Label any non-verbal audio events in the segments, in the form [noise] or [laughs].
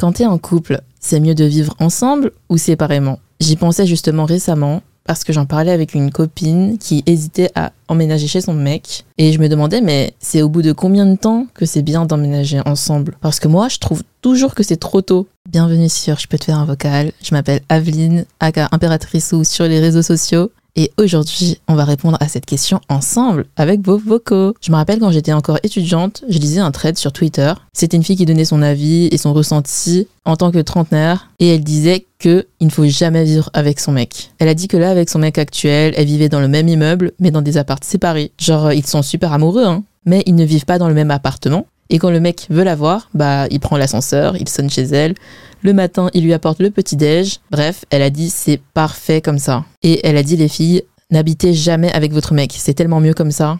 Quand t'es en couple, c'est mieux de vivre ensemble ou séparément? J'y pensais justement récemment parce que j'en parlais avec une copine qui hésitait à emménager chez son mec. Et je me demandais, mais c'est au bout de combien de temps que c'est bien d'emménager ensemble? Parce que moi, je trouve toujours que c'est trop tôt. Bienvenue sur Je peux te faire un vocal. Je m'appelle Aveline, aka Impératrice ou sur les réseaux sociaux. Et aujourd'hui, on va répondre à cette question ensemble avec vos vocaux. Je me rappelle quand j'étais encore étudiante, je lisais un thread sur Twitter. C'était une fille qui donnait son avis et son ressenti en tant que trentenaire et elle disait que il ne faut jamais vivre avec son mec. Elle a dit que là avec son mec actuel, elle vivait dans le même immeuble mais dans des appartements séparés. Genre ils sont super amoureux hein, mais ils ne vivent pas dans le même appartement. Et quand le mec veut la voir, bah il prend l'ascenseur, il sonne chez elle, le matin, il lui apporte le petit-déj. Bref, elle a dit c'est parfait comme ça. Et elle a dit les filles, n'habitez jamais avec votre mec, c'est tellement mieux comme ça.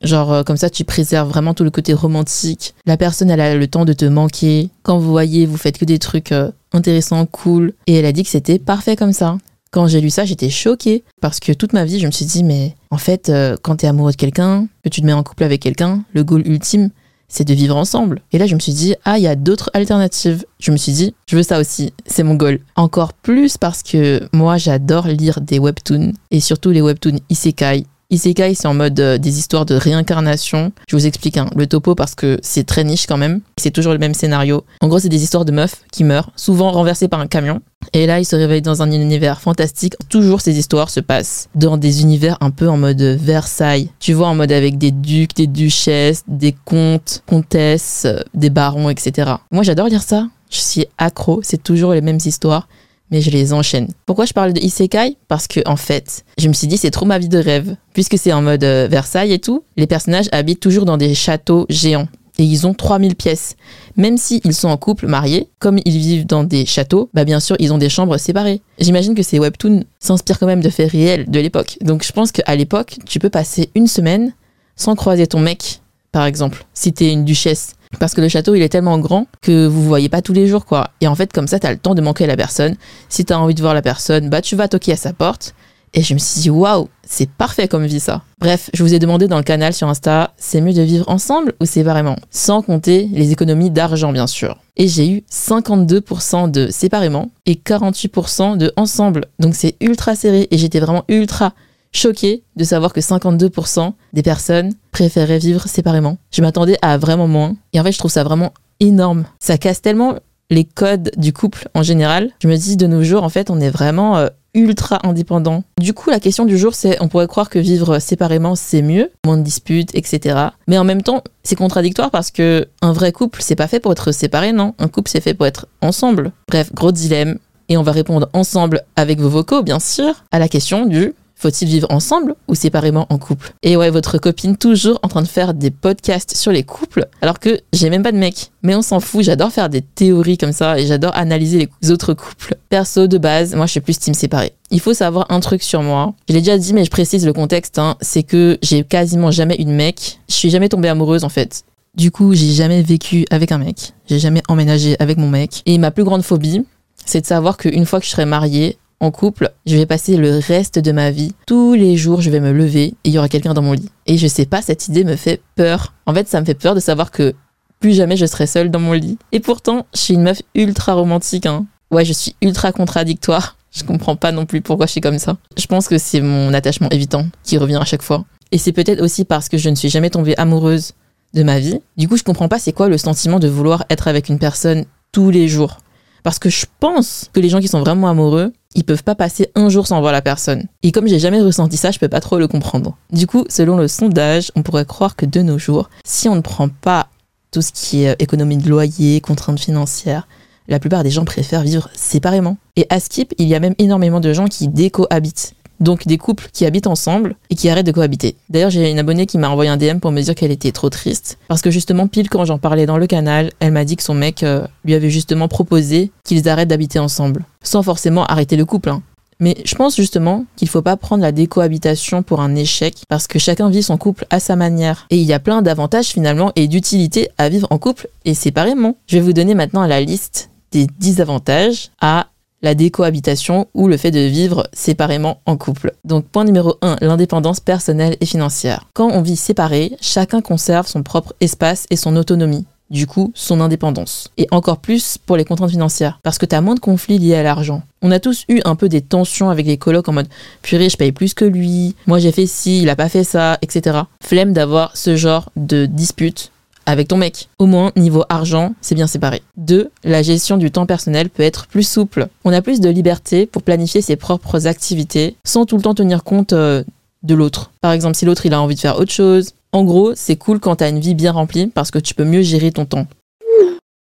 Genre euh, comme ça tu préserves vraiment tout le côté romantique. La personne elle a le temps de te manquer. Quand vous voyez, vous faites que des trucs euh, intéressants, cool. Et elle a dit que c'était parfait comme ça. Quand j'ai lu ça, j'étais choquée parce que toute ma vie, je me suis dit mais en fait, euh, quand t'es amoureux de quelqu'un, que tu te mets en couple avec quelqu'un, le goal ultime, c'est de vivre ensemble. Et là, je me suis dit, ah, il y a d'autres alternatives. Je me suis dit, je veux ça aussi, c'est mon goal. Encore plus parce que moi, j'adore lire des webtoons, et surtout les webtoons isekai, Isekai, c'est en mode euh, des histoires de réincarnation. Je vous explique hein, le topo parce que c'est très niche quand même. C'est toujours le même scénario. En gros, c'est des histoires de meufs qui meurent, souvent renversées par un camion. Et là, ils se réveillent dans un univers fantastique. Toujours, ces histoires se passent dans des univers un peu en mode Versailles. Tu vois, en mode avec des ducs, des duchesses, des comtes, comtesses, euh, des barons, etc. Moi, j'adore lire ça. Je suis accro. C'est toujours les mêmes histoires mais je les enchaîne. Pourquoi je parle de Isekai? Parce que en fait, je me suis dit c'est trop ma vie de rêve. Puisque c'est en mode euh, Versailles et tout, les personnages habitent toujours dans des châteaux géants. Et ils ont 3000 pièces. Même s'ils sont en couple, mariés, comme ils vivent dans des châteaux, bah bien sûr, ils ont des chambres séparées. J'imagine que ces webtoons s'inspirent quand même de faits réels de l'époque. Donc je pense qu'à l'époque, tu peux passer une semaine sans croiser ton mec, par exemple, si t'es une duchesse parce que le château, il est tellement grand que vous voyez pas tous les jours, quoi. Et en fait, comme ça, tu as le temps de manquer la personne. Si tu as envie de voir la personne, bah, tu vas toquer à sa porte. Et je me suis dit, waouh, c'est parfait comme vie, ça. Bref, je vous ai demandé dans le canal sur Insta, c'est mieux de vivre ensemble ou séparément Sans compter les économies d'argent, bien sûr? Et j'ai eu 52% de séparément et 48% de ensemble. Donc c'est ultra serré et j'étais vraiment ultra choquée de savoir que 52% des personnes préféraient vivre séparément. Je m'attendais à vraiment moins. Et en fait, je trouve ça vraiment énorme. Ça casse tellement les codes du couple en général. Je me dis de nos jours, en fait, on est vraiment euh, ultra indépendant. Du coup, la question du jour, c'est on pourrait croire que vivre séparément, c'est mieux, moins de disputes, etc. Mais en même temps, c'est contradictoire parce que un vrai couple, c'est pas fait pour être séparé, non? Un couple, c'est fait pour être ensemble. Bref, gros dilemme. Et on va répondre ensemble avec vos vocaux, bien sûr, à la question du faut-il vivre ensemble ou séparément en couple? Et ouais, votre copine toujours en train de faire des podcasts sur les couples, alors que j'ai même pas de mec. Mais on s'en fout, j'adore faire des théories comme ça et j'adore analyser les autres couples. Perso, de base, moi je suis plus team séparé. Il faut savoir un truc sur moi. Je l'ai déjà dit, mais je précise le contexte, hein, c'est que j'ai quasiment jamais eu de mec. Je suis jamais tombée amoureuse en fait. Du coup, j'ai jamais vécu avec un mec. J'ai jamais emménagé avec mon mec. Et ma plus grande phobie, c'est de savoir qu'une fois que je serai mariée, en couple, je vais passer le reste de ma vie. Tous les jours, je vais me lever et il y aura quelqu'un dans mon lit. Et je sais pas, cette idée me fait peur. En fait, ça me fait peur de savoir que plus jamais je serai seule dans mon lit. Et pourtant, je suis une meuf ultra romantique. Hein. Ouais, je suis ultra contradictoire. Je comprends pas non plus pourquoi je suis comme ça. Je pense que c'est mon attachement évitant qui revient à chaque fois. Et c'est peut-être aussi parce que je ne suis jamais tombée amoureuse de ma vie. Du coup, je comprends pas c'est quoi le sentiment de vouloir être avec une personne tous les jours. Parce que je pense que les gens qui sont vraiment amoureux, ils peuvent pas passer un jour sans voir la personne. Et comme j'ai jamais ressenti ça, je peux pas trop le comprendre. Du coup, selon le sondage, on pourrait croire que de nos jours, si on ne prend pas tout ce qui est économie de loyer, contraintes financières, la plupart des gens préfèrent vivre séparément. Et à Skip, il y a même énormément de gens qui décohabitent. Donc des couples qui habitent ensemble et qui arrêtent de cohabiter. D'ailleurs, j'ai une abonnée qui m'a envoyé un DM pour me dire qu'elle était trop triste. Parce que justement, pile quand j'en parlais dans le canal, elle m'a dit que son mec euh, lui avait justement proposé qu'ils arrêtent d'habiter ensemble. Sans forcément arrêter le couple. Hein. Mais je pense justement qu'il faut pas prendre la décohabitation pour un échec parce que chacun vit son couple à sa manière. Et il y a plein d'avantages finalement et d'utilité à vivre en couple et séparément. Je vais vous donner maintenant la liste des 10 avantages à la décohabitation ou le fait de vivre séparément en couple. Donc point numéro 1, l'indépendance personnelle et financière. Quand on vit séparé, chacun conserve son propre espace et son autonomie. Du coup, son indépendance. Et encore plus pour les contraintes financières, parce que tu as moins de conflits liés à l'argent. On a tous eu un peu des tensions avec les colocs en mode purée, je paye plus que lui, moi j'ai fait ci, il a pas fait ça, etc. Flemme d'avoir ce genre de dispute avec ton mec. Au moins, niveau argent, c'est bien séparé. 2. La gestion du temps personnel peut être plus souple. On a plus de liberté pour planifier ses propres activités sans tout le temps tenir compte euh, de l'autre. Par exemple, si l'autre il a envie de faire autre chose. En gros, c'est cool quand tu as une vie bien remplie parce que tu peux mieux gérer ton temps.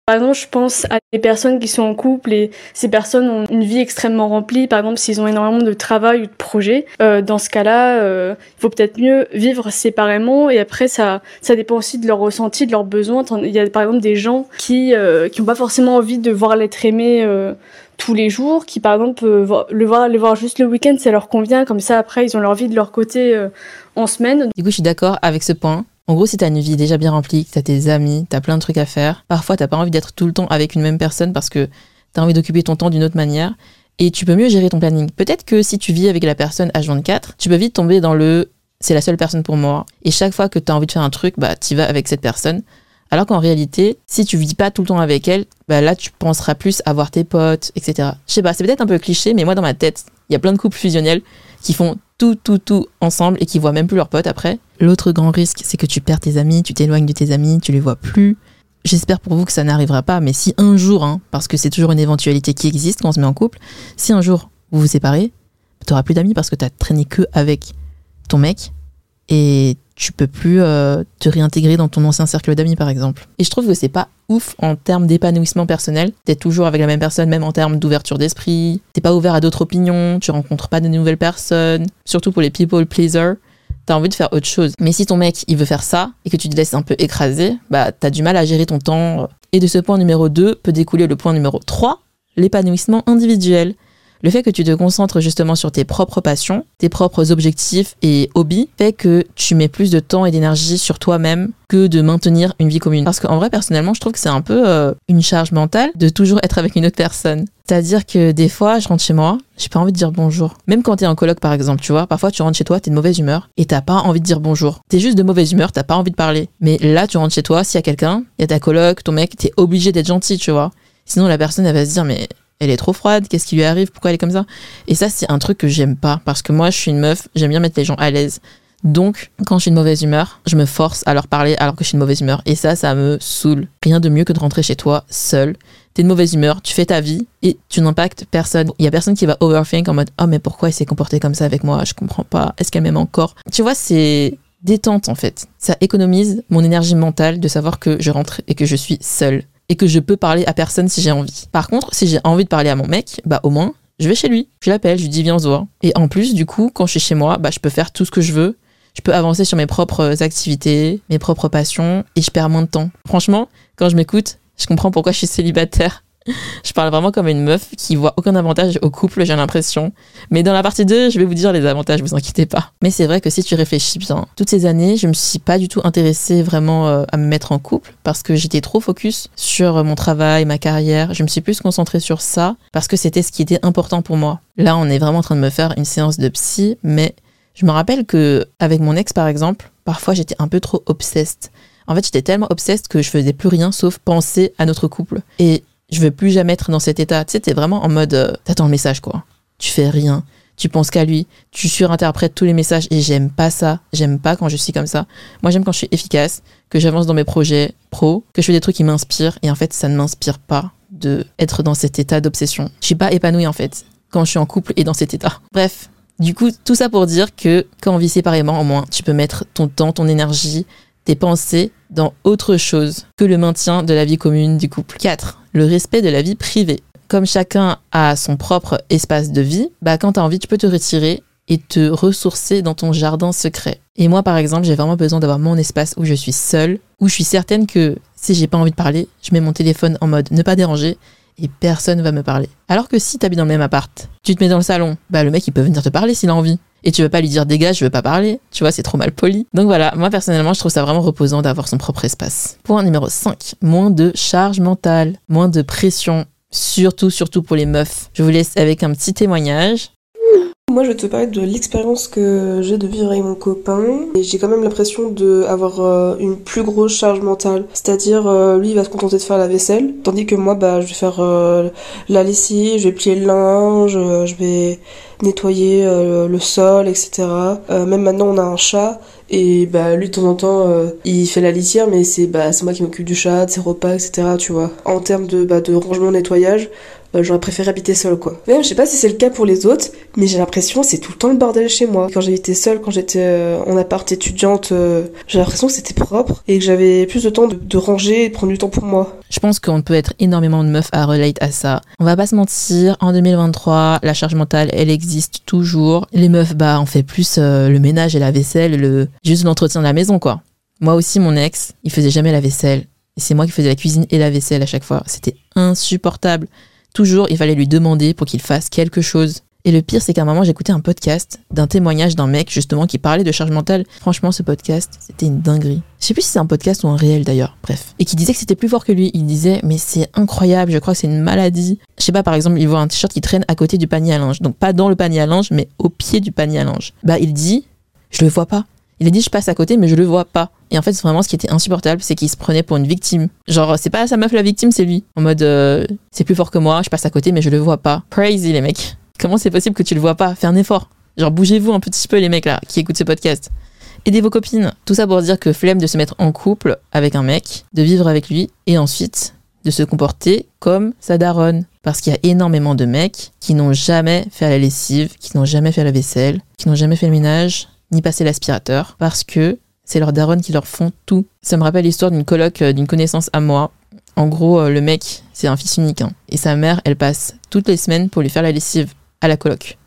Par exemple, je pense à des personnes qui sont en couple et ces personnes ont une vie extrêmement remplie. Par exemple, s'ils ont énormément de travail ou de projets, euh, dans ce cas-là, euh, il faut peut-être mieux vivre séparément. Et après, ça, ça dépend aussi de leur ressenti, de leurs besoins. Il y a par exemple des gens qui euh, qui n'ont pas forcément envie de voir l'être aimé tous les jours, qui par exemple le voir, les voir juste le week-end, ça leur convient. Comme ça, après, ils ont leur vie de leur côté en semaine. Du coup, je suis d'accord avec ce point. En gros, si t'as une vie déjà bien remplie, que t'as tes amis, t'as plein de trucs à faire, parfois t'as pas envie d'être tout le temps avec une même personne parce que t'as envie d'occuper ton temps d'une autre manière et tu peux mieux gérer ton planning. Peut-être que si tu vis avec la personne H24, tu peux vite tomber dans le c'est la seule personne pour moi et chaque fois que t'as envie de faire un truc, bah t'y vas avec cette personne. Alors qu'en réalité, si tu vis pas tout le temps avec elle, bah là tu penseras plus à voir tes potes, etc. Je sais pas, c'est peut-être un peu cliché, mais moi dans ma tête, il y a plein de couples fusionnels qui font tout, tout, tout ensemble et qui voient même plus leurs potes après. L'autre grand risque, c'est que tu perds tes amis, tu t'éloignes de tes amis, tu les vois plus. J'espère pour vous que ça n'arrivera pas, mais si un jour, hein, parce que c'est toujours une éventualité qui existe quand on se met en couple, si un jour vous vous séparez, tu n'auras plus d'amis parce que tu as traîné que avec ton mec et tu peux plus euh, te réintégrer dans ton ancien cercle d'amis par exemple. Et je trouve que c'est pas ouf en termes d'épanouissement personnel. T'es toujours avec la même personne, même en termes d'ouverture d'esprit. T'es pas ouvert à d'autres opinions, tu rencontres pas de nouvelles personnes. Surtout pour les people pleasers, t'as envie de faire autre chose. Mais si ton mec il veut faire ça et que tu te laisses un peu écraser, bah t'as du mal à gérer ton temps. Et de ce point numéro 2 peut découler le point numéro 3, l'épanouissement individuel. Le fait que tu te concentres justement sur tes propres passions, tes propres objectifs et hobbies fait que tu mets plus de temps et d'énergie sur toi-même que de maintenir une vie commune. Parce qu'en vrai, personnellement, je trouve que c'est un peu euh, une charge mentale de toujours être avec une autre personne. C'est-à-dire que des fois, je rentre chez moi, j'ai pas envie de dire bonjour. Même quand t'es en coloc, par exemple, tu vois, parfois tu rentres chez toi, t'es de mauvaise humeur et t'as pas envie de dire bonjour. T'es juste de mauvaise humeur, t'as pas envie de parler. Mais là, tu rentres chez toi, s'il y a quelqu'un, il y a ta coloc, ton mec, t'es obligé d'être gentil, tu vois. Sinon, la personne, elle va se dire, mais elle est trop froide, qu'est-ce qui lui arrive, pourquoi elle est comme ça? Et ça, c'est un truc que j'aime pas, parce que moi, je suis une meuf, j'aime bien mettre les gens à l'aise. Donc, quand suis de mauvaise humeur, je me force à leur parler alors que suis de mauvaise humeur. Et ça, ça me saoule. Rien de mieux que de rentrer chez toi seul. T'es de mauvaise humeur, tu fais ta vie et tu n'impactes personne. Il y a personne qui va overthink en mode Oh, mais pourquoi il s'est comporté comme ça avec moi? Je comprends pas. Est-ce qu'elle m'aime encore? Tu vois, c'est détente en fait. Ça économise mon énergie mentale de savoir que je rentre et que je suis seule et que je peux parler à personne si j'ai envie. Par contre, si j'ai envie de parler à mon mec, bah au moins, je vais chez lui. Je l'appelle, je lui dis viens se voir. Et en plus, du coup, quand je suis chez moi, bah je peux faire tout ce que je veux. Je peux avancer sur mes propres activités, mes propres passions et je perds moins de temps. Franchement, quand je m'écoute, je comprends pourquoi je suis célibataire. Je parle vraiment comme une meuf qui voit aucun avantage au couple, j'ai l'impression. Mais dans la partie 2, je vais vous dire les avantages, vous inquiétez pas. Mais c'est vrai que si tu réfléchis bien, toutes ces années, je me suis pas du tout intéressée vraiment euh, à me mettre en couple parce que j'étais trop focus sur mon travail, ma carrière. Je me suis plus concentrée sur ça parce que c'était ce qui était important pour moi. Là, on est vraiment en train de me faire une séance de psy, mais je me rappelle que avec mon ex par exemple, parfois j'étais un peu trop obsessed. En fait, j'étais tellement obsessed que je faisais plus rien sauf penser à notre couple. Et je veux plus jamais être dans cet état. Tu sais, t'es vraiment en mode, euh, t'attends le message, quoi. Tu fais rien. Tu penses qu'à lui. Tu surinterprètes tous les messages et j'aime pas ça. J'aime pas quand je suis comme ça. Moi, j'aime quand je suis efficace, que j'avance dans mes projets pro, que je fais des trucs qui m'inspirent et en fait, ça ne m'inspire pas de être dans cet état d'obsession. Je suis pas épanouie en fait quand je suis en couple et dans cet état. Bref, du coup, tout ça pour dire que quand on vit séparément, au moins, tu peux mettre ton temps, ton énergie, tes pensées dans autre chose que le maintien de la vie commune du couple. 4. Le respect de la vie privée. Comme chacun a son propre espace de vie, bah quand tu as envie, tu peux te retirer et te ressourcer dans ton jardin secret. Et moi, par exemple, j'ai vraiment besoin d'avoir mon espace où je suis seule, où je suis certaine que si j'ai pas envie de parler, je mets mon téléphone en mode ne pas déranger et personne va me parler. Alors que si t'habites dans le même appart, tu te mets dans le salon, bah le mec il peut venir te parler s'il a envie. Et tu veux pas lui dire dégage, je veux pas parler. Tu vois, c'est trop mal poli. Donc voilà, moi personnellement, je trouve ça vraiment reposant d'avoir son propre espace. Point numéro 5. Moins de charge mentale, moins de pression. Surtout, surtout pour les meufs. Je vous laisse avec un petit témoignage. Moi, je vais te parler de l'expérience que j'ai de vivre avec mon copain. Et j'ai quand même l'impression d'avoir euh, une plus grosse charge mentale. C'est-à-dire, euh, lui, il va se contenter de faire la vaisselle. Tandis que moi, bah, je vais faire euh, la lessive, je vais plier le linge, je vais nettoyer le sol, etc. même maintenant, on a un chat. Et bah, lui, de temps en temps, il fait la litière, mais c'est bah, moi qui m'occupe du chat, de ses repas, etc. Tu vois. En termes de, bah, de rangement, nettoyage, euh, j'aurais préféré habiter seule quoi. Même je sais pas si c'est le cas pour les autres, mais j'ai l'impression c'est tout le temps le bordel chez moi. Quand j'habitais seule, quand j'étais euh, en appart étudiante, euh, j'ai l'impression que c'était propre et que j'avais plus de temps de, ranger et de prendre du temps pour moi. Je pense qu'on peut être énormément de meufs à relate à ça. On va pas se mentir, en 2023, la charge mentale, elle existe toujours. Les meufs, bah, on fait plus le ménage et la vaisselle, le juste l'entretien de la maison quoi. Moi aussi, mon ex, il faisait jamais la vaisselle. Et c'est moi qui faisais la cuisine et la vaisselle à chaque fois. C'était insupportable. Toujours, il fallait lui demander pour qu'il fasse quelque chose. Et le pire, c'est qu'à un moment, j'écoutais un podcast d'un témoignage d'un mec, justement, qui parlait de charge mentale. Franchement, ce podcast, c'était une dinguerie. Je sais plus si c'est un podcast ou un réel d'ailleurs, bref. Et qui disait que c'était plus fort que lui. Il disait, mais c'est incroyable, je crois que c'est une maladie. Je sais pas, par exemple, il voit un t-shirt qui traîne à côté du panier à linge. Donc pas dans le panier à linge, mais au pied du panier à linge. Bah, il dit, je le vois pas. Il a dit je passe à côté mais je le vois pas. Et en fait vraiment ce qui était insupportable c'est qu'il se prenait pour une victime. Genre c'est pas sa meuf la victime c'est lui. En mode euh, c'est plus fort que moi, je passe à côté mais je le vois pas. Crazy les mecs. Comment c'est possible que tu le vois pas? Fais un effort. Genre bougez-vous un petit peu les mecs là qui écoutent ce podcast. Aidez vos copines. Tout ça pour dire que flemme de se mettre en couple avec un mec, de vivre avec lui et ensuite de se comporter comme sa daronne. Parce qu'il y a énormément de mecs qui n'ont jamais fait la lessive, qui n'ont jamais fait la vaisselle, qui n'ont jamais fait le ménage, ni passer l'aspirateur parce que c'est leurs darons qui leur font tout. Ça me rappelle l'histoire d'une coloc euh, d'une connaissance à moi. En gros, euh, le mec, c'est un fils unique. Hein. et sa mère, elle passe toutes les semaines pour lui faire la lessive à la coloc.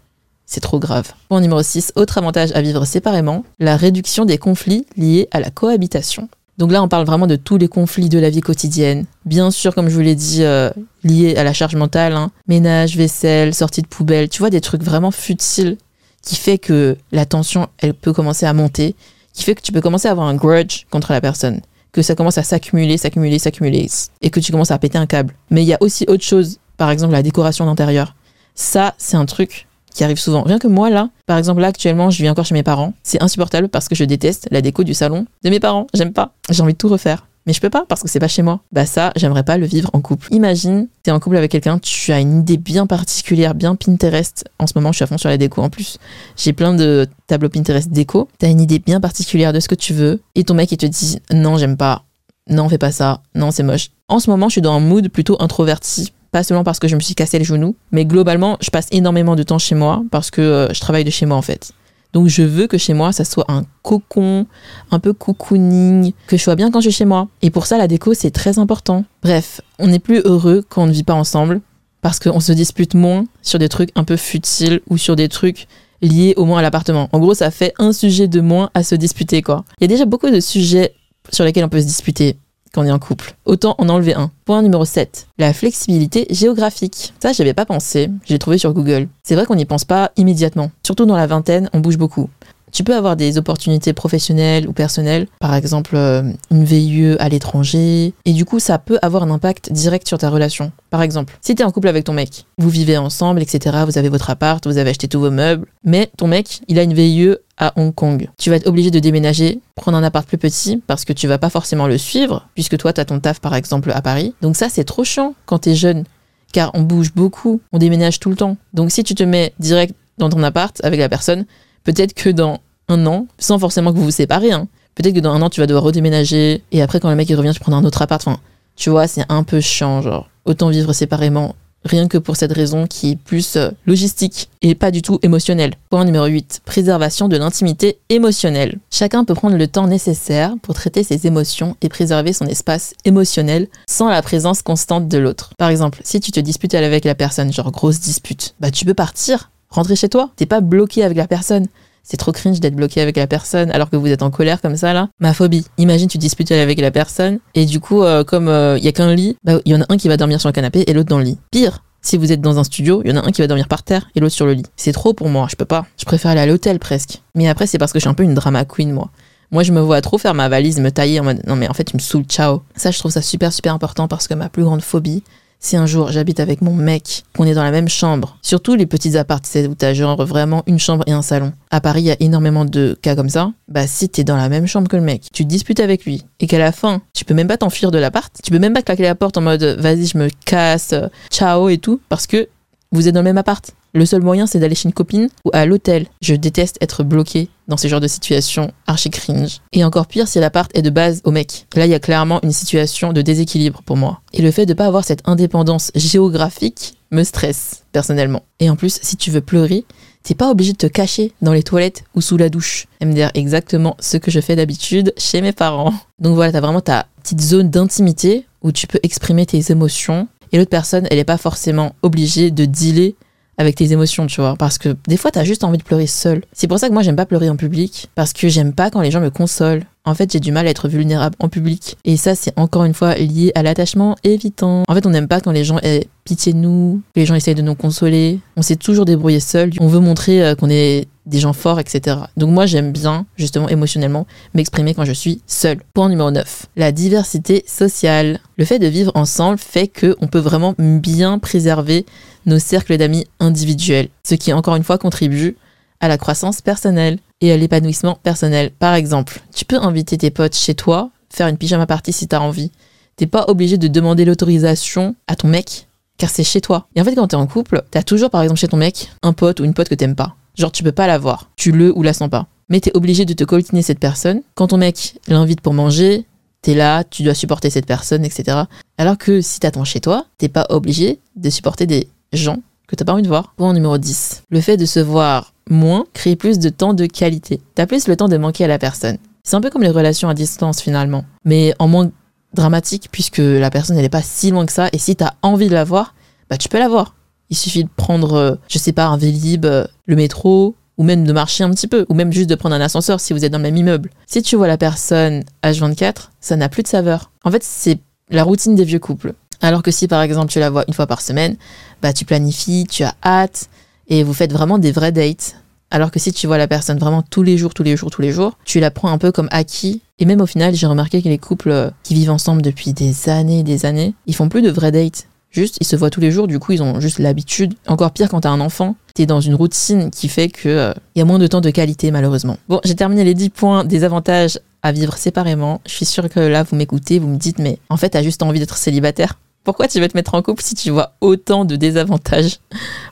C'est trop grave. Point numéro 6, autre avantage à vivre séparément, la réduction des conflits liés à la cohabitation. Donc là, on parle vraiment de tous les conflits de la vie quotidienne. Bien sûr, comme je vous l'ai dit, euh, liés à la charge mentale, hein. ménage, vaisselle, sortie de poubelle, tu vois, des trucs vraiment futiles qui fait que la tension, elle peut commencer à monter, qui fait que tu peux commencer à avoir un grudge contre la personne, que ça commence à s'accumuler, s'accumuler, s'accumuler, et que tu commences à péter un câble. Mais il y a aussi autre chose, par exemple la décoration d'intérieur. Ça, c'est un truc qui arrive souvent. Rien que moi, là, par exemple, là, actuellement, je vis encore chez mes parents. C'est insupportable parce que je déteste la déco du salon de mes parents. J'aime pas. J'ai envie de tout refaire mais je peux pas parce que c'est pas chez moi. Bah ça, j'aimerais pas le vivre en couple. Imagine, t'es en couple avec quelqu'un, tu as une idée bien particulière, bien Pinterest. En ce moment, je suis à fond sur la déco en plus. J'ai plein de tableaux Pinterest déco. T'as une idée bien particulière de ce que tu veux et ton mec il te dit non, j'aime pas. Non, fais pas ça. Non, c'est moche. En ce moment, je suis dans un mood plutôt introverti pas seulement parce que je me suis cassé le genou, mais globalement, je passe énormément de temps chez moi parce que euh, je travaille de chez moi en fait. Donc je veux que chez moi, ça soit un cocon, un peu cocooning, que je sois bien quand je suis chez moi. Et pour ça, la déco, c'est très important. Bref, on n'est plus heureux quand on ne vit pas ensemble, parce qu'on se dispute moins sur des trucs un peu futiles ou sur des trucs liés au moins à l'appartement. En gros, ça fait un sujet de moins à se disputer, quoi. Il y a déjà beaucoup de sujets sur lesquels on peut se disputer quand on est en couple. Autant en enlever un. Point numéro 7. La flexibilité géographique. Ça, j'avais pas pensé. J'ai trouvé sur Google. C'est vrai qu'on n'y pense pas immédiatement. Surtout dans la vingtaine, on bouge beaucoup. Tu peux avoir des opportunités professionnelles ou personnelles, par exemple euh, une VIE à l'étranger, et du coup ça peut avoir un impact direct sur ta relation. Par exemple, si tu es en couple avec ton mec, vous vivez ensemble, etc., vous avez votre appart, vous avez acheté tous vos meubles, mais ton mec, il a une VIE à Hong Kong. Tu vas être obligé de déménager, prendre un appart plus petit, parce que tu vas pas forcément le suivre, puisque toi tu as ton taf par exemple à Paris. Donc ça c'est trop chiant quand tu es jeune, car on bouge beaucoup, on déménage tout le temps. Donc si tu te mets direct dans ton appart avec la personne, peut-être que dans un an, sans forcément que vous vous séparez, hein, peut-être que dans un an, tu vas devoir redéménager, et après, quand le mec il revient, tu prends un autre appart. Enfin, tu vois, c'est un peu chiant, genre. autant vivre séparément rien que pour cette raison qui est plus euh, logistique et pas du tout émotionnelle. Point numéro 8, préservation de l'intimité émotionnelle. Chacun peut prendre le temps nécessaire pour traiter ses émotions et préserver son espace émotionnel sans la présence constante de l'autre. Par exemple, si tu te disputes avec la personne, genre grosse dispute, bah tu peux partir, rentrer chez toi, t'es pas bloqué avec la personne. C'est trop cringe d'être bloqué avec la personne alors que vous êtes en colère comme ça là. Ma phobie. Imagine tu disputes avec la personne et du coup euh, comme il euh, y a qu'un lit, bah, il y en a un qui va dormir sur le canapé et l'autre dans le lit. Pire. Si vous êtes dans un studio, il y en a un qui va dormir par terre et l'autre sur le lit. C'est trop pour moi, je peux pas. Je préfère aller à l'hôtel presque. Mais après, c'est parce que je suis un peu une drama queen, moi. Moi, je me vois trop faire ma valise, me tailler en mode non, mais en fait, tu me saoules, ciao. Ça, je trouve ça super, super important parce que ma plus grande phobie, si un jour j'habite avec mon mec, qu'on est dans la même chambre, surtout les petits apparts, c'est où t'as genre vraiment une chambre et un salon. À Paris, il y a énormément de cas comme ça. Bah, si t'es dans la même chambre que le mec, tu te disputes avec lui, et qu'à la fin, tu peux même pas t'enfuir de l'appart, tu peux même pas claquer la porte en mode vas-y, je me casse, ciao et tout, parce que vous êtes dans le même appart. Le seul moyen, c'est d'aller chez une copine ou à l'hôtel. Je déteste être bloqué dans ce genre de situation archi cringe. Et encore pire si l'appart est de base au mec. Là, il y a clairement une situation de déséquilibre pour moi. Et le fait de ne pas avoir cette indépendance géographique me stresse, personnellement. Et en plus, si tu veux pleurer, t'es pas obligé de te cacher dans les toilettes ou sous la douche. MDR, exactement ce que je fais d'habitude chez mes parents. Donc voilà, t'as vraiment ta petite zone d'intimité où tu peux exprimer tes émotions. Et l'autre personne, elle n'est pas forcément obligée de dealer avec tes émotions, tu vois. Parce que des fois, t'as juste envie de pleurer seul. C'est pour ça que moi, j'aime pas pleurer en public. Parce que j'aime pas quand les gens me consolent. En fait, j'ai du mal à être vulnérable en public. Et ça, c'est encore une fois lié à l'attachement évitant. En fait, on n'aime pas quand les gens aient pitié de nous, que les gens essayent de nous consoler. On s'est toujours débrouillé seul. On veut montrer euh, qu'on est des gens forts, etc. Donc moi, j'aime bien, justement, émotionnellement, m'exprimer quand je suis seule. Point numéro 9. La diversité sociale. Le fait de vivre ensemble fait qu'on peut vraiment bien préserver nos cercles d'amis individuels, ce qui encore une fois contribue à la croissance personnelle et à l'épanouissement personnel. Par exemple, tu peux inviter tes potes chez toi, faire une pyjama party si t'as envie. T'es pas obligé de demander l'autorisation à ton mec, car c'est chez toi. Et en fait, quand t'es en couple, t'as toujours, par exemple, chez ton mec, un pote ou une pote que t'aimes pas. Genre, tu peux pas l'avoir. Tu le ou la sens pas. Mais t'es obligé de te coltiner cette personne. Quand ton mec l'invite pour manger, t'es là, tu dois supporter cette personne, etc. Alors que si t'attends chez toi, t'es pas obligé de supporter des gens que t'as pas envie de voir. Point numéro 10. Le fait de se voir moins crée plus de temps de qualité. T'as plus le temps de manquer à la personne. C'est un peu comme les relations à distance finalement, mais en moins dramatique puisque la personne elle est pas si loin que ça et si t'as envie de la voir, bah tu peux la voir. Il suffit de prendre, euh, je sais pas, un Vélib, euh, le métro, ou même de marcher un petit peu, ou même juste de prendre un ascenseur si vous êtes dans le même immeuble. Si tu vois la personne H24, ça n'a plus de saveur. En fait, c'est la routine des vieux couples. Alors que si par exemple tu la vois une fois par semaine, bah tu planifies, tu as hâte et vous faites vraiment des vrais dates. Alors que si tu vois la personne vraiment tous les jours, tous les jours, tous les jours, tu la prends un peu comme acquis. Et même au final, j'ai remarqué que les couples euh, qui vivent ensemble depuis des années et des années, ils font plus de vrais dates. Juste, ils se voient tous les jours, du coup, ils ont juste l'habitude. Encore pire quand t'as un enfant, t'es dans une routine qui fait que euh, y a moins de temps de qualité, malheureusement. Bon, j'ai terminé les 10 points des avantages à vivre séparément. Je suis sûre que là, vous m'écoutez, vous me dites, mais en fait, t'as juste envie d'être célibataire. Pourquoi tu veux te mettre en couple si tu vois autant de désavantages?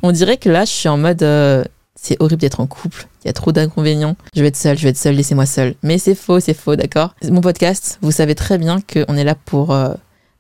On dirait que là, je suis en mode euh, c'est horrible d'être en couple, il y a trop d'inconvénients. Je vais être seule, je vais être seule, laissez-moi seule. Mais c'est faux, c'est faux, d'accord? Mon podcast, vous savez très bien qu'on est là pour euh,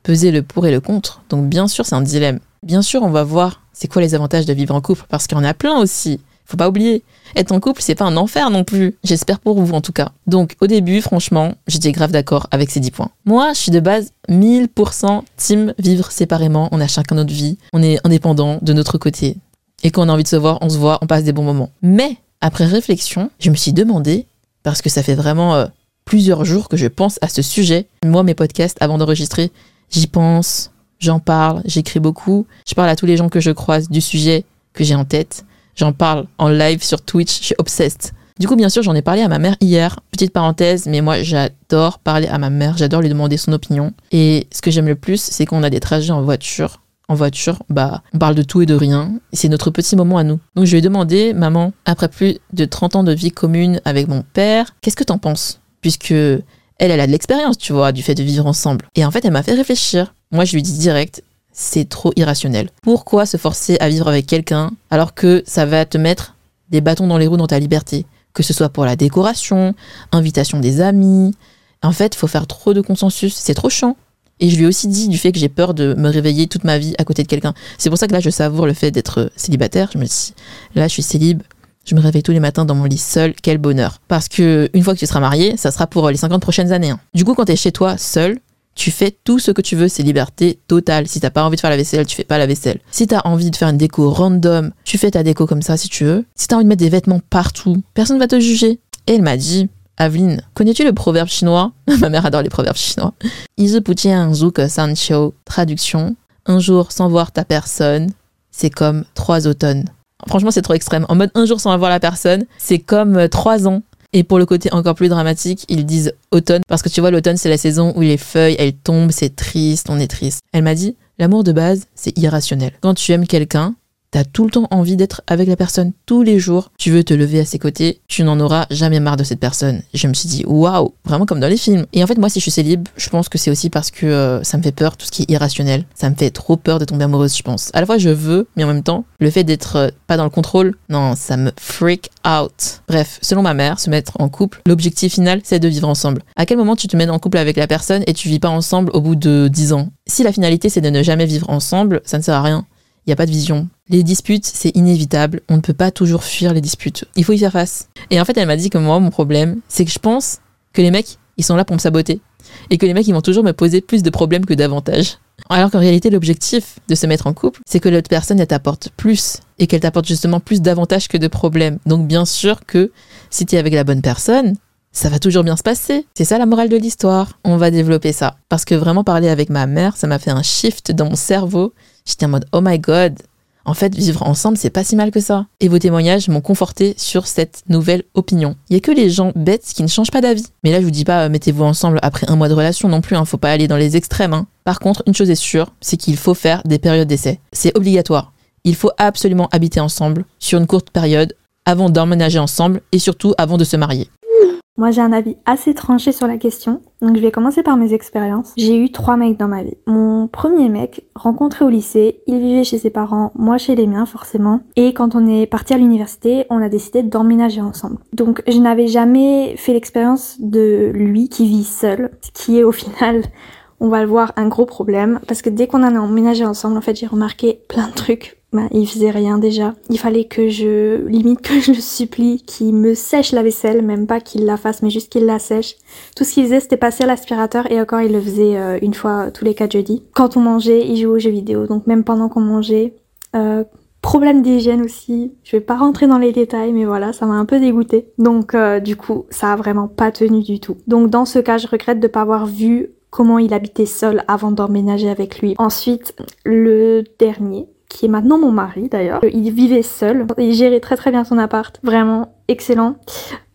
peser le pour et le contre. Donc bien sûr, c'est un dilemme. Bien sûr, on va voir c'est quoi les avantages de vivre en couple parce qu'il y en a plein aussi. Faut pas oublier, être en couple, c'est pas un enfer non plus. J'espère pour vous en tout cas. Donc au début, franchement, j'étais grave d'accord avec ces 10 points. Moi, je suis de base 1000% team vivre séparément. On a chacun notre vie. On est indépendant de notre côté. Et quand on a envie de se voir, on se voit, on passe des bons moments. Mais après réflexion, je me suis demandé, parce que ça fait vraiment euh, plusieurs jours que je pense à ce sujet. Moi, mes podcasts, avant d'enregistrer, j'y pense, j'en parle, j'écris beaucoup. Je parle à tous les gens que je croise du sujet que j'ai en tête. J'en parle en live sur Twitch, je suis obsessed. Du coup, bien sûr, j'en ai parlé à ma mère hier. Petite parenthèse, mais moi, j'adore parler à ma mère, j'adore lui demander son opinion. Et ce que j'aime le plus, c'est qu'on a des trajets en voiture. En voiture, bah, on parle de tout et de rien. C'est notre petit moment à nous. Donc, je lui ai demandé, maman, après plus de 30 ans de vie commune avec mon père, qu'est-ce que t'en penses? Puisque elle, elle a de l'expérience, tu vois, du fait de vivre ensemble. Et en fait, elle m'a fait réfléchir. Moi, je lui dis direct, c'est trop irrationnel. Pourquoi se forcer à vivre avec quelqu'un alors que ça va te mettre des bâtons dans les roues dans ta liberté? Que ce soit pour la décoration, invitation des amis. En fait, faut faire trop de consensus, c'est trop chiant. Et je lui ai aussi dit du fait que j'ai peur de me réveiller toute ma vie à côté de quelqu'un. C'est pour ça que là, je savoure le fait d'être célibataire. Je me dis, là, je suis célib, je me réveille tous les matins dans mon lit seul, quel bonheur. Parce que une fois que tu seras marié, ça sera pour les 50 prochaines années. hein. Du coup, quand tu es chez toi seul, tu fais tout ce que tu veux, c'est liberté totale. Si t'as pas envie de faire la vaisselle, tu fais pas la vaisselle. Si t'as envie de faire une déco random, tu fais ta déco comme ça si tu veux. Si t'as envie de mettre des vêtements partout, personne va te juger. Et elle m'a dit, Aveline, connais-tu le proverbe chinois? [laughs] Ma mère adore les proverbes chinois. Traduction, un jour sans voir ta personne, c'est comme trois automnes. Franchement, c'est trop extrême. En mode un jour sans voir la personne, c'est comme euh, trois ans. Et pour le côté encore plus dramatique, ils disent automne parce que tu vois, l'automne, c'est la saison où les feuilles, elles tombent, c'est triste, on est triste. Elle m'a dit, l'amour de base, c'est irrationnel. Quand tu aimes quelqu'un, T'as tout le temps envie d'être avec la personne tous les jours. Tu veux te lever à ses côtés. Tu n'en auras jamais marre de cette personne. Je me suis dit, waouh, vraiment comme dans les films. Et en fait, moi, si je suis célib, je pense que c'est aussi parce que euh, ça me fait peur, tout ce qui est irrationnel. Ça me fait trop peur de tomber amoureuse, je pense. À la fois, je veux, mais en même temps, le fait d'être euh, pas dans le contrôle, non, ça me freak out. Bref, selon ma mère, se mettre en couple, l'objectif final, c'est de vivre ensemble. À quel moment tu te mets en couple avec la personne et tu vis pas ensemble au bout de 10 ans? Si la finalité, c'est de ne jamais vivre ensemble, ça ne sert à rien. Il n'y a pas de vision. Les disputes, c'est inévitable. On ne peut pas toujours fuir les disputes. Il faut y faire face. Et en fait, elle m'a dit que moi, mon problème, c'est que je pense que les mecs, ils sont là pour me saboter. Et que les mecs, ils vont toujours me poser plus de problèmes que d'avantages. Alors qu'en réalité, l'objectif de se mettre en couple, c'est que l'autre personne, elle t'apporte plus. Et qu'elle t'apporte justement plus d'avantages que de problèmes. Donc, bien sûr que si tu es avec la bonne personne, ça va toujours bien se passer. C'est ça la morale de l'histoire. On va développer ça. Parce que vraiment parler avec ma mère, ça m'a fait un shift dans mon cerveau. J'étais en mode, oh my god, en fait, vivre ensemble, c'est pas si mal que ça. Et vos témoignages m'ont conforté sur cette nouvelle opinion. Il y a que les gens bêtes qui ne changent pas d'avis. Mais là, je vous dis pas, euh, mettez-vous ensemble après un mois de relation non plus, hein, faut pas aller dans les extrêmes. Hein. Par contre, une chose est sûre, c'est qu'il faut faire des périodes d'essai. C'est obligatoire. Il faut absolument habiter ensemble sur une courte période avant d'emménager ensemble et surtout avant de se marier. Moi, j'ai un avis assez tranché sur la question, donc je vais commencer par mes expériences. J'ai eu trois mecs dans ma vie. Mon premier mec, rencontré au lycée, il vivait chez ses parents, moi chez les miens forcément, et quand on est parti à l'université, on a décidé d'emménager ensemble. Donc je n'avais jamais fait l'expérience de lui qui vit seul, ce qui est au final on va le voir un gros problème parce que dès qu'on en a emménagé ensemble en fait j'ai remarqué plein de trucs bah, il faisait rien déjà. Il fallait que je, limite [laughs] que je le supplie, qu'il me sèche la vaisselle, même pas qu'il la fasse, mais juste qu'il la sèche. Tout ce qu'il faisait, c'était passer à l'aspirateur et encore, il le faisait euh, une fois tous les quatre jeudis. Quand on mangeait, il jouait aux jeux vidéo, donc même pendant qu'on mangeait. Euh, problème d'hygiène aussi. Je vais pas rentrer dans les détails, mais voilà, ça m'a un peu dégoûté. Donc, euh, du coup, ça a vraiment pas tenu du tout. Donc, dans ce cas, je regrette de pas avoir vu comment il habitait seul avant d'emménager avec lui. Ensuite, le dernier, qui est maintenant mon mari d'ailleurs. Il vivait seul, il gérait très très bien son appart, vraiment excellent.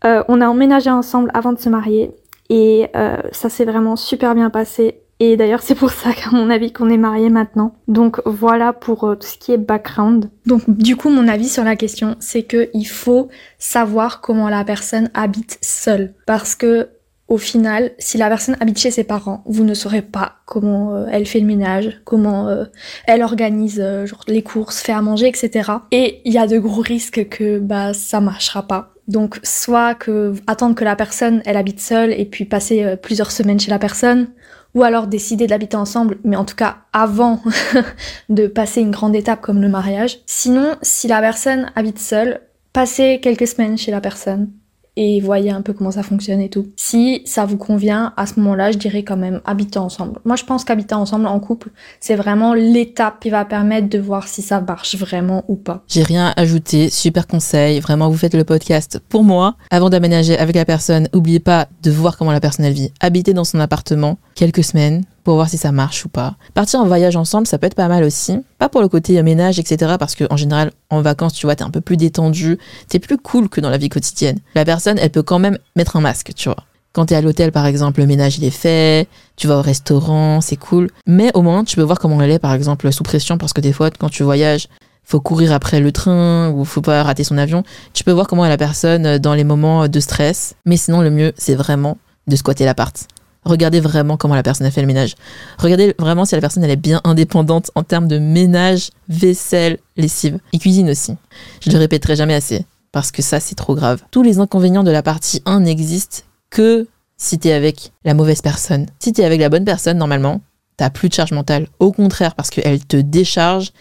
Euh, on a emménagé ensemble avant de se marier et euh, ça s'est vraiment super bien passé. Et d'ailleurs c'est pour ça qu'à mon avis qu'on est mariés maintenant. Donc voilà pour euh, tout ce qui est background. Donc du coup mon avis sur la question c'est que il faut savoir comment la personne habite seule parce que au final, si la personne habite chez ses parents, vous ne saurez pas comment euh, elle fait le ménage, comment euh, elle organise euh, les courses, fait à manger, etc. Et il y a de gros risques que bah ça marchera pas. Donc soit que attendre que la personne elle habite seule et puis passer plusieurs semaines chez la personne, ou alors décider d'habiter ensemble, mais en tout cas avant [laughs] de passer une grande étape comme le mariage. Sinon, si la personne habite seule, passez quelques semaines chez la personne, et voyez un peu comment ça fonctionne et tout. Si ça vous convient, à ce moment-là, je dirais quand même habiter ensemble. Moi, je pense qu'habiter ensemble en couple, c'est vraiment l'étape qui va permettre de voir si ça marche vraiment ou pas. J'ai rien à ajouter, super conseil. Vraiment, vous faites le podcast pour moi. Avant d'aménager avec la personne, n'oubliez pas de voir comment la personne vit. Habiter dans son appartement quelques semaines, pour voir si ça marche ou pas. Partir en voyage ensemble, ça peut être pas mal aussi. Pas pour le côté ménage, etc. Parce qu'en général, en vacances, tu vois, t'es un peu plus détendu, t'es plus cool que dans la vie quotidienne. La personne, elle peut quand même mettre un masque, tu vois. Quand t'es à l'hôtel, par exemple, le ménage, il est fait, tu vas au restaurant, c'est cool. Mais au moins, tu peux voir comment elle est, par exemple, sous pression, parce que des fois, quand tu voyages, faut courir après le train ou faut pas rater son avion. Tu peux voir comment est la personne dans les moments de stress. Mais sinon, le mieux, c'est vraiment de squatter l'appart. Regardez vraiment comment la personne a fait le ménage. Regardez vraiment si la personne est bien indépendante en termes de ménage, vaisselle, lessive et cuisine aussi. Je le répéterai jamais assez parce que ça c'est trop grave. Tous les inconvénients de la partie 1 n'existent que si t'es avec la mauvaise personne. Si t'es avec la bonne personne normalement, t'as plus de charge mentale. Au contraire, parce qu'elle te décharge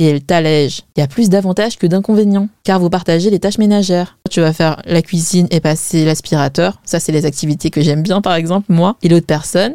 et elle t'allège. Il y a plus d'avantages que d'inconvénients, car vous partagez les tâches ménagères. Tu vas faire la cuisine et passer l'aspirateur. Ça, c'est les activités que j'aime bien, par exemple, moi. Et l'autre personne,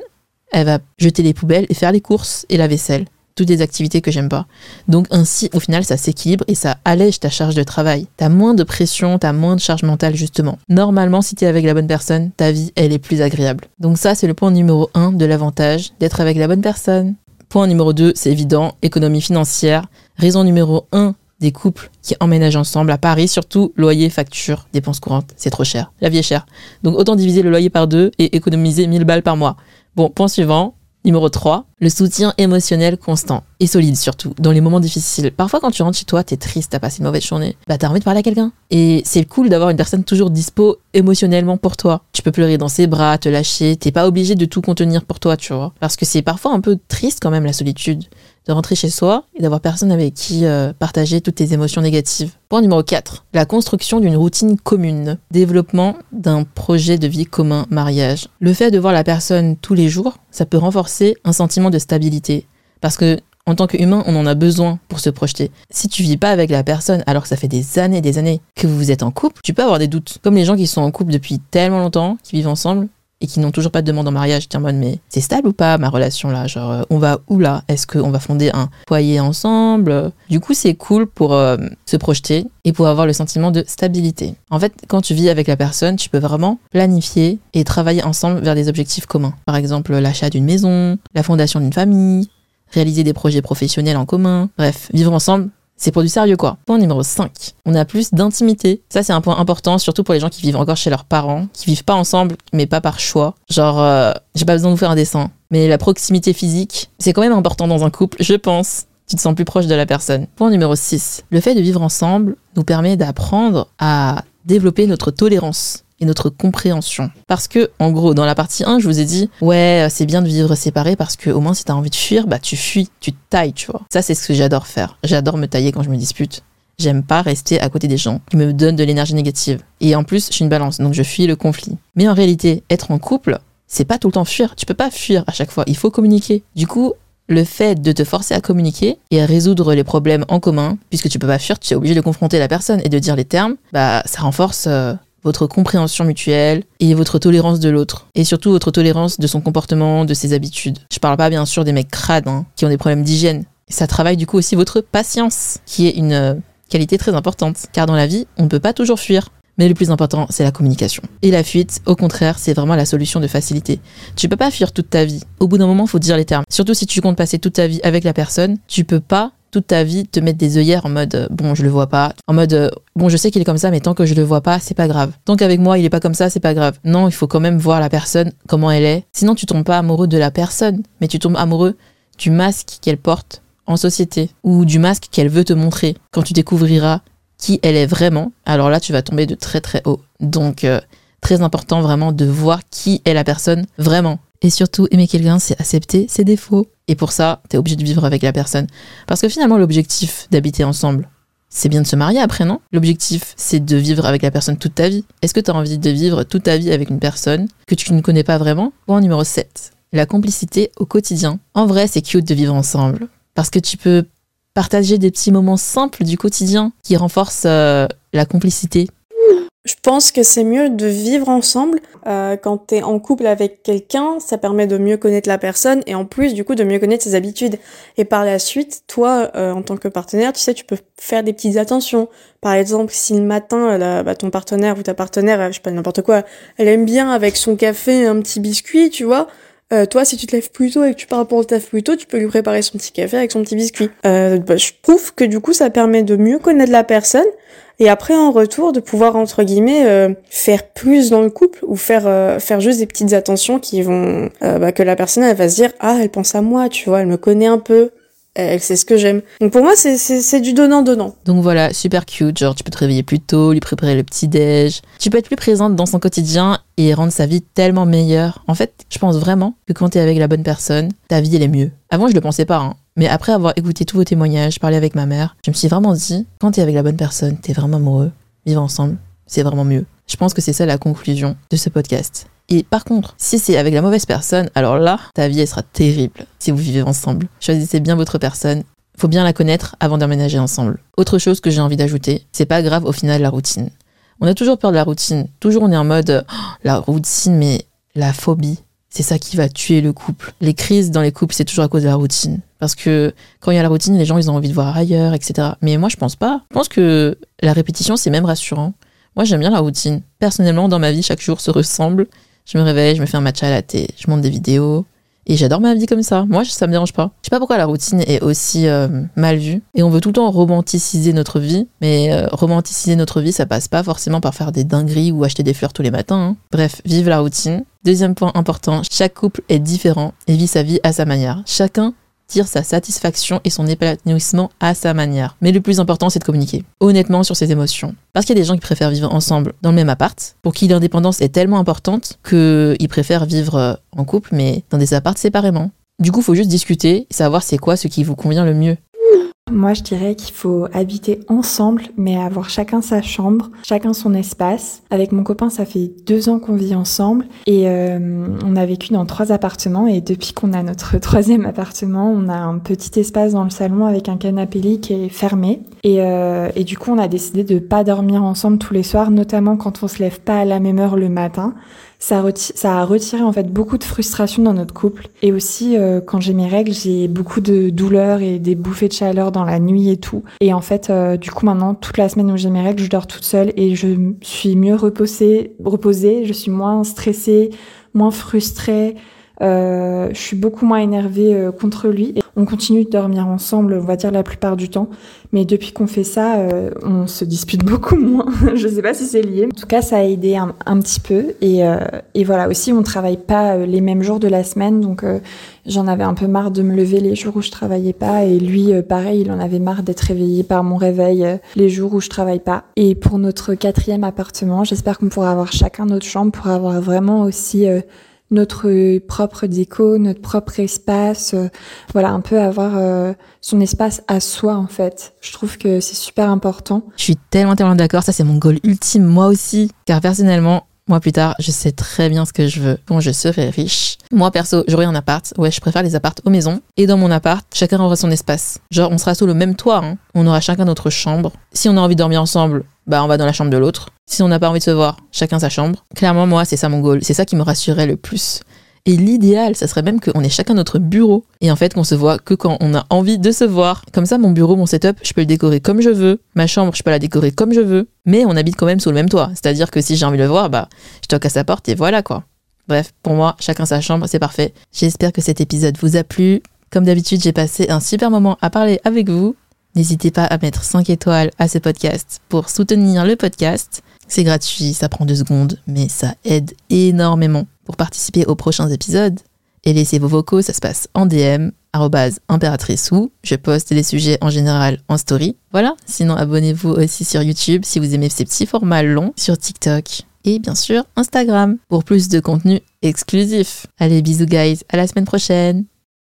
elle va jeter les poubelles et faire les courses et la vaisselle toutes des activités que j'aime pas. Donc ainsi, au final, ça s'équilibre et ça allège ta charge de travail. T'as moins de pression, t'as moins de charge mentale justement. Normalement, si t'es avec la bonne personne, ta vie, elle est plus agréable. Donc ça, c'est le point numéro 1 de l'avantage d'être avec la bonne personne. Point numéro 2, c'est évident, économie financière. Raison numéro 1 des couples qui emménagent ensemble à Paris, surtout loyer, facture, dépenses courantes, c'est trop cher. La vie est chère. Donc autant diviser le loyer par deux et économiser 1000 balles par mois. Bon, point suivant, Numéro 3, le soutien émotionnel constant et solide surtout dans les moments difficiles. Parfois quand tu rentres chez toi, t'es triste, t'as passé une mauvaise journée, bah t'as envie de parler à quelqu'un. Et c'est cool d'avoir une personne toujours dispo émotionnellement pour toi. Tu peux pleurer dans ses bras, te lâcher, t'es pas obligé de tout contenir pour toi, tu vois. Parce que c'est parfois un peu triste quand même la solitude de rentrer chez soi et d'avoir personne avec qui euh, partager toutes tes émotions négatives. Point numéro 4. La construction d'une routine commune. Développement d'un projet de vie commun, mariage. Le fait de voir la personne tous les jours, ça peut renforcer un sentiment de stabilité. Parce que en tant qu'humain, on en a besoin pour se projeter. Si tu vis pas avec la personne alors que ça fait des années et des années que vous êtes en couple, tu peux avoir des doutes. Comme les gens qui sont en couple depuis tellement longtemps, qui vivent ensemble, et qui n'ont toujours pas de demande en mariage, tu en mode mais c'est stable ou pas ma relation là? Genre euh, on va où là? Est-ce qu'on va fonder un foyer ensemble? Du coup c'est cool pour euh, se projeter et pour avoir le sentiment de stabilité. En fait quand tu vis avec la personne, tu peux vraiment planifier et travailler ensemble vers des objectifs communs. Par exemple l'achat d'une maison, la fondation d'une famille, réaliser des projets professionnels en commun. Bref, vivre ensemble, c'est pour du sérieux quoi. Point numéro 5. On a plus d'intimité. Ça c'est un point important, surtout pour les gens qui vivent encore chez leurs parents, qui vivent pas ensemble, mais pas par choix. Genre, euh, j'ai pas besoin de vous faire un dessin. Mais la proximité physique, c'est quand même important dans un couple, je pense. Tu te sens plus proche de la personne. Point numéro 6. Le fait de vivre ensemble nous permet d'apprendre à développer notre tolérance et notre compréhension. Parce que, en gros, dans la partie 1, je vous ai dit, ouais, c'est bien de vivre séparé parce que au moins si t'as envie de fuir, bah tu fuis, tu tailles, tu vois. Ça, c'est ce que j'adore faire. J'adore me tailler quand je me dispute. J'aime pas rester à côté des gens qui me donnent de l'énergie négative. Et en plus, je suis une balance, donc je fuis le conflit. Mais en réalité, être en couple, c'est pas tout le temps fuir. Tu peux pas fuir à chaque fois. Il faut communiquer. Du coup, le fait de te forcer à communiquer et à résoudre les problèmes en commun, puisque tu peux pas fuir, tu es obligé de confronter la personne et de dire les termes, bah ça renforce euh, votre compréhension mutuelle et votre tolérance de l'autre. Et surtout votre tolérance de son comportement, de ses habitudes. Je parle pas bien sûr des mecs crades hein, qui ont des problèmes d'hygiène. Ça travaille du coup aussi votre patience, qui est une euh, qualité très importante. Car dans la vie, on ne peut pas toujours fuir. Mais le plus important, c'est la communication. Et la fuite, au contraire, c'est vraiment la solution de facilité. Tu peux pas fuir toute ta vie. Au bout d'un moment, faut dire les termes. Surtout si tu comptes passer toute ta vie avec la personne, tu peux pas toute ta vie te mettre des œillères en mode euh, bon je le vois pas. En mode euh, bon je sais qu'il est comme ça mais tant que je le vois pas c'est pas grave. Tant qu'avec moi il est pas comme ça c'est pas grave. Non il faut quand même voir la personne comment elle est. Sinon tu tombes pas amoureux de la personne mais tu tombes amoureux du masque qu'elle porte en société ou du masque qu'elle veut te montrer. Quand tu découvriras qui elle est vraiment alors là tu vas tomber de très très haut. Donc euh, très important vraiment de voir qui est la personne vraiment et surtout, aimer quelqu'un, c'est accepter ses défauts. Et pour ça, t'es obligé de vivre avec la personne. Parce que finalement, l'objectif d'habiter ensemble, c'est bien de se marier après, non? L'objectif, c'est de vivre avec la personne toute ta vie. Est-ce que tu as envie de vivre toute ta vie avec une personne que tu ne connais pas vraiment? Point numéro 7. La complicité au quotidien. En vrai, c'est cute de vivre ensemble. Parce que tu peux partager des petits moments simples du quotidien qui renforcent euh, la complicité. Je pense que c'est mieux de vivre ensemble. Euh, quand tu es en couple avec quelqu'un, ça permet de mieux connaître la personne et en plus, du coup, de mieux connaître ses habitudes. Et par la suite, toi, euh, en tant que partenaire, tu sais, tu peux faire des petites attentions. Par exemple, si le matin, bah, ton partenaire ou ta partenaire, je sais pas, n'importe quoi, elle aime bien avec son café un petit biscuit, tu vois, euh, toi, si tu te lèves plus tôt et que tu pars pour le taf plus tôt, tu peux lui préparer son petit café avec son petit biscuit. Euh, bah, je trouve que du coup, ça permet de mieux connaître la personne et après en retour de pouvoir entre guillemets euh, faire plus dans le couple ou faire euh, faire juste des petites attentions qui vont euh, bah, que la personne elle va se dire ah elle pense à moi tu vois elle me connaît un peu elle sait ce que j'aime. Donc pour moi, c'est du donnant-donnant. Donc voilà, super cute. Genre, tu peux te réveiller plus tôt, lui préparer le petit-déj. Tu peux être plus présente dans son quotidien et rendre sa vie tellement meilleure. En fait, je pense vraiment que quand t'es avec la bonne personne, ta vie, elle est mieux. Avant, je le pensais pas, hein. Mais après avoir écouté tous vos témoignages, parlé avec ma mère, je me suis vraiment dit, quand t'es avec la bonne personne, t'es vraiment amoureux, vivre ensemble, c'est vraiment mieux. Je pense que c'est ça la conclusion de ce podcast. Et par contre, si c'est avec la mauvaise personne, alors là, ta vie, elle sera terrible si vous vivez ensemble. Choisissez bien votre personne. Faut bien la connaître avant d'emménager ensemble. Autre chose que j'ai envie d'ajouter, c'est pas grave au final la routine. On a toujours peur de la routine. Toujours on est en mode oh, la routine, mais la phobie, c'est ça qui va tuer le couple. Les crises dans les couples, c'est toujours à cause de la routine. Parce que quand il y a la routine, les gens, ils ont envie de voir ailleurs, etc. Mais moi, je pense pas. Je pense que la répétition, c'est même rassurant. Moi, j'aime bien la routine. Personnellement, dans ma vie, chaque jour se ressemble. Je me réveille, je me fais un match à la thé, je monte des vidéos. Et j'adore ma vie comme ça. Moi, ça me dérange pas. Je sais pas pourquoi la routine est aussi euh, mal vue. Et on veut tout le temps romanticiser notre vie. Mais euh, romanticiser notre vie, ça passe pas forcément par faire des dingueries ou acheter des fleurs tous les matins. Hein. Bref, vive la routine. Deuxième point important, chaque couple est différent et vit sa vie à sa manière. Chacun tire sa satisfaction et son épanouissement à sa manière. Mais le plus important, c'est de communiquer honnêtement sur ses émotions. Parce qu'il y a des gens qui préfèrent vivre ensemble dans le même appart, pour qui l'indépendance est tellement importante qu'ils préfèrent vivre euh, en couple, mais dans des apparts séparément. Du coup, faut juste discuter savoir c'est quoi ce qui vous convient le mieux. Moi, je dirais qu'il faut habiter ensemble, mais avoir chacun sa chambre, chacun son espace. Avec mon copain, ça fait deux ans qu'on vit ensemble et euh, on a vécu dans trois appartements. Et depuis qu'on a notre [laughs] troisième appartement, on a un petit espace dans le salon avec un canapé lit qui est fermé. Et, euh, et du coup, on a décidé de pas dormir ensemble tous les soirs, notamment quand on se lève pas à la même heure le matin ça, ça, a retiré en fait beaucoup de frustration dans notre couple. Et aussi, euh, quand j'ai mes règles, j'ai beaucoup de douleurs et des bouffées de chaleur dans la nuit et tout. Et en fait, euh, du coup, maintenant, toute la semaine où j'ai mes règles, je dors toute seule et je suis mieux reposée, reposée je suis moins stressée, moins frustrée. Euh, je suis beaucoup moins énervée euh, contre lui. Et on continue de dormir ensemble, on va dire la plupart du temps. Mais depuis qu'on fait ça, euh, on se dispute [laughs] beaucoup moins. je sais pas si c'est lié. En tout cas, ça a aidé un, petit peu. Et, et, voilà, aussi, on travaille pas les mêmes jours de la semaine. Donc, j'en avais un peu marre de me lever les jours où je travaillais pas. Et lui, pareil, il en avait marre d'être réveillé par mon réveil les jours où je travaille pas. Et pour notre quatrième appartement, j'espère qu'on pourra avoir chacun notre chambre pour avoir vraiment aussi notre propre déco, notre propre espace, euh, voilà, un peu avoir euh, son espace à soi en fait. Je trouve que c'est super important. Je suis tellement tellement d'accord, ça c'est mon goal ultime moi aussi, car personnellement, moi plus tard, je sais très bien ce que je veux quand je serai riche. Moi perso, j'aurai un appart. Ouais, je préfère les apparts aux maisons. Et dans mon appart, chacun aura son espace. Genre, on sera sous le même toit. Hein. On aura chacun notre chambre. Si on a envie de dormir ensemble, bah on va dans la chambre de l'autre. Si on n'a pas envie de se voir, chacun sa chambre. Clairement, moi, c'est ça mon goal. C'est ça qui me rassurerait le plus. Et l'idéal, ça serait même qu'on ait chacun notre bureau. Et en fait, qu'on se voit que quand on a envie de se voir. Comme ça, mon bureau, mon setup, je peux le décorer comme je veux. Ma chambre, je peux la décorer comme je veux. Mais on habite quand même sous le même toit. C'est-à-dire que si j'ai envie de le voir, bah, je toque à sa porte et voilà quoi. Bref, pour moi, chacun sa chambre, c'est parfait. J'espère que cet épisode vous a plu. Comme d'habitude, j'ai passé un super moment à parler avec vous. N'hésitez pas à mettre 5 étoiles à ce podcast pour soutenir le podcast. C'est gratuit, ça prend deux secondes, mais ça aide énormément pour participer aux prochains épisodes. Et laissez vos vocaux, ça se passe en DM, impératrice ou je poste les sujets en général en story. Voilà, sinon abonnez-vous aussi sur YouTube si vous aimez ces petits formats longs, sur TikTok et bien sûr Instagram pour plus de contenu exclusif. Allez, bisous guys, à la semaine prochaine